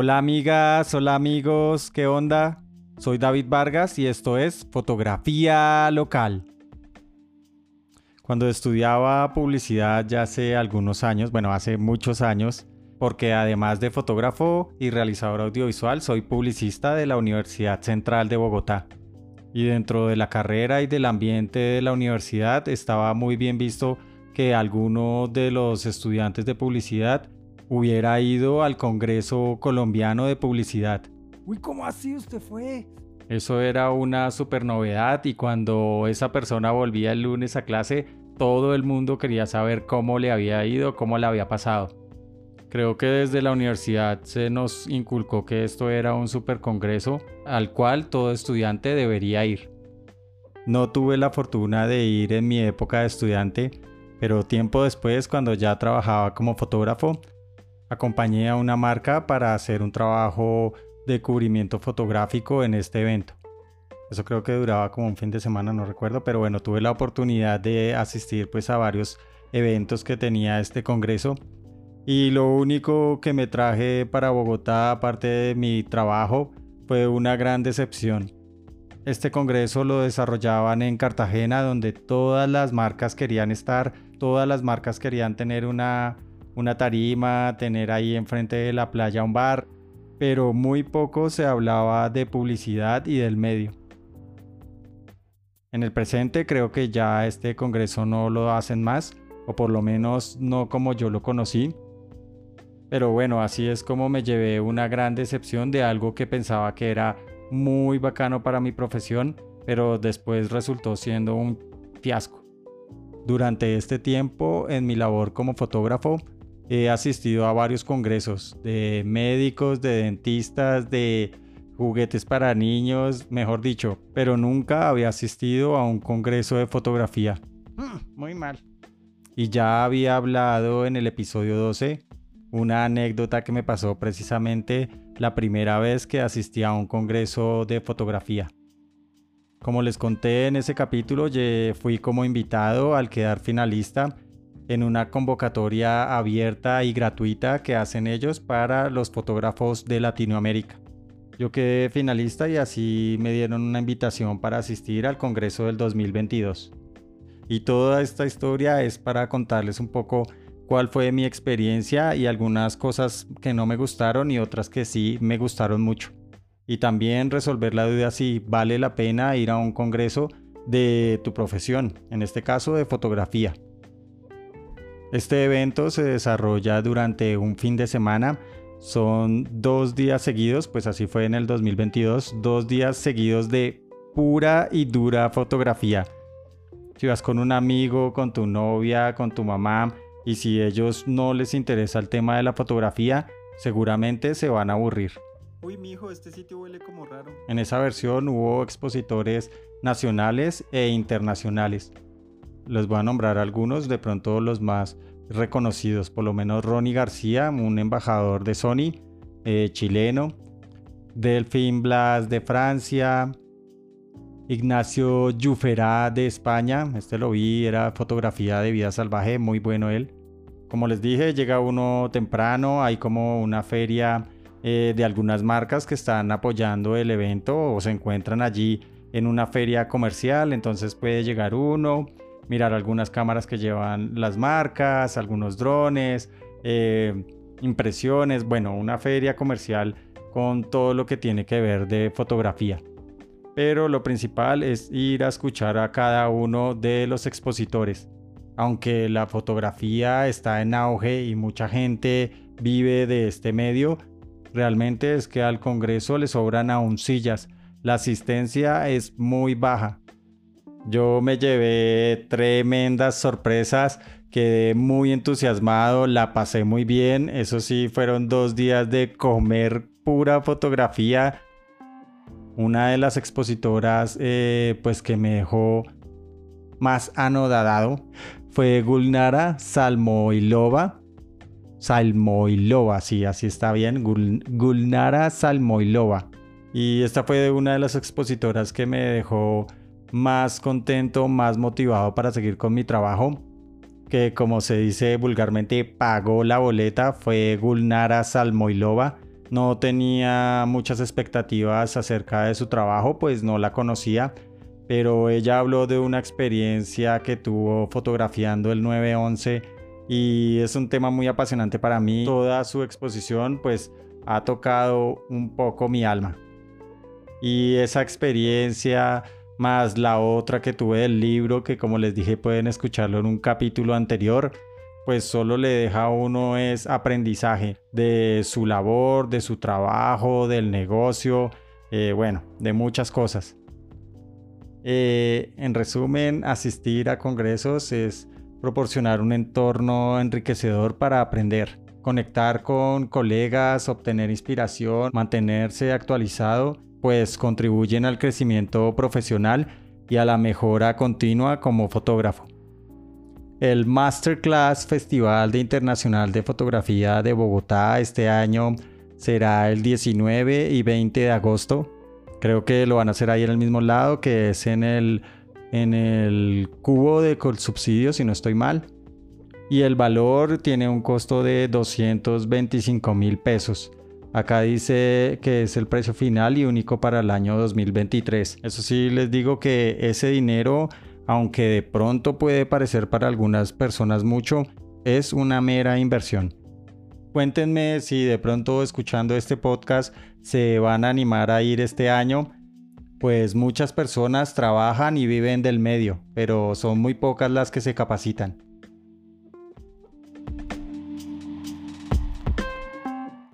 Hola amigas, hola amigos, ¿qué onda? Soy David Vargas y esto es Fotografía Local. Cuando estudiaba publicidad ya hace algunos años, bueno, hace muchos años, porque además de fotógrafo y realizador audiovisual, soy publicista de la Universidad Central de Bogotá. Y dentro de la carrera y del ambiente de la universidad estaba muy bien visto que alguno de los estudiantes de publicidad hubiera ido al Congreso Colombiano de Publicidad. Uy, ¿cómo así usted fue? Eso era una super novedad y cuando esa persona volvía el lunes a clase, todo el mundo quería saber cómo le había ido, cómo le había pasado. Creo que desde la universidad se nos inculcó que esto era un super congreso al cual todo estudiante debería ir. No tuve la fortuna de ir en mi época de estudiante, pero tiempo después, cuando ya trabajaba como fotógrafo, acompañé a una marca para hacer un trabajo de cubrimiento fotográfico en este evento. Eso creo que duraba como un fin de semana, no recuerdo, pero bueno, tuve la oportunidad de asistir pues a varios eventos que tenía este congreso. Y lo único que me traje para Bogotá, aparte de mi trabajo, fue una gran decepción. Este congreso lo desarrollaban en Cartagena, donde todas las marcas querían estar, todas las marcas querían tener una una tarima, tener ahí enfrente de la playa un bar, pero muy poco se hablaba de publicidad y del medio. En el presente creo que ya este congreso no lo hacen más, o por lo menos no como yo lo conocí. Pero bueno, así es como me llevé una gran decepción de algo que pensaba que era muy bacano para mi profesión, pero después resultó siendo un fiasco. Durante este tiempo, en mi labor como fotógrafo, He asistido a varios congresos de médicos, de dentistas, de juguetes para niños, mejor dicho, pero nunca había asistido a un congreso de fotografía. Mm, muy mal. Y ya había hablado en el episodio 12 una anécdota que me pasó precisamente la primera vez que asistí a un congreso de fotografía. Como les conté en ese capítulo, fui como invitado al quedar finalista en una convocatoria abierta y gratuita que hacen ellos para los fotógrafos de Latinoamérica. Yo quedé finalista y así me dieron una invitación para asistir al Congreso del 2022. Y toda esta historia es para contarles un poco cuál fue mi experiencia y algunas cosas que no me gustaron y otras que sí me gustaron mucho. Y también resolver la duda si vale la pena ir a un congreso de tu profesión, en este caso de fotografía. Este evento se desarrolla durante un fin de semana. Son dos días seguidos, pues así fue en el 2022, dos días seguidos de pura y dura fotografía. Si vas con un amigo, con tu novia, con tu mamá, y si ellos no les interesa el tema de la fotografía, seguramente se van a aburrir. Uy, mijo, este sitio huele como raro. En esa versión hubo expositores nacionales e internacionales les voy a nombrar algunos, de pronto los más reconocidos, por lo menos Ronnie García, un embajador de Sony, eh, chileno, Delphine Blas de Francia, Ignacio Yuferá de España, este lo vi, era fotografía de vida salvaje, muy bueno él. Como les dije, llega uno temprano, hay como una feria eh, de algunas marcas que están apoyando el evento o se encuentran allí en una feria comercial, entonces puede llegar uno, mirar algunas cámaras que llevan las marcas, algunos drones, eh, impresiones, bueno, una feria comercial con todo lo que tiene que ver de fotografía. Pero lo principal es ir a escuchar a cada uno de los expositores. Aunque la fotografía está en auge y mucha gente vive de este medio, realmente es que al Congreso le sobran aún sillas. La asistencia es muy baja. Yo me llevé tremendas sorpresas, quedé muy entusiasmado, la pasé muy bien. Eso sí, fueron dos días de comer pura fotografía. Una de las expositoras, eh, pues que me dejó más anodadado fue Gulnara Salmoilova. Salmoilova, sí, así está bien. Gulnara Salmoilova. Y esta fue una de las expositoras que me dejó más contento, más motivado para seguir con mi trabajo, que como se dice vulgarmente pagó la boleta, fue Gulnara Salmoilova. no tenía muchas expectativas acerca de su trabajo, pues no la conocía, pero ella habló de una experiencia que tuvo fotografiando el 911 y es un tema muy apasionante para mí. Toda su exposición pues ha tocado un poco mi alma. Y esa experiencia más la otra que tuve del libro, que como les dije pueden escucharlo en un capítulo anterior, pues solo le deja a uno es aprendizaje de su labor, de su trabajo, del negocio, eh, bueno, de muchas cosas. Eh, en resumen, asistir a congresos es proporcionar un entorno enriquecedor para aprender, conectar con colegas, obtener inspiración, mantenerse actualizado, pues contribuyen al crecimiento profesional y a la mejora continua como fotógrafo. El Masterclass Festival de Internacional de Fotografía de Bogotá este año será el 19 y 20 de agosto. Creo que lo van a hacer ahí en el mismo lado, que es en el en el cubo de subsidio, si no estoy mal. Y el valor tiene un costo de 225 mil pesos. Acá dice que es el precio final y único para el año 2023. Eso sí, les digo que ese dinero, aunque de pronto puede parecer para algunas personas mucho, es una mera inversión. Cuéntenme si de pronto escuchando este podcast se van a animar a ir este año pues muchas personas trabajan y viven del medio, pero son muy pocas las que se capacitan.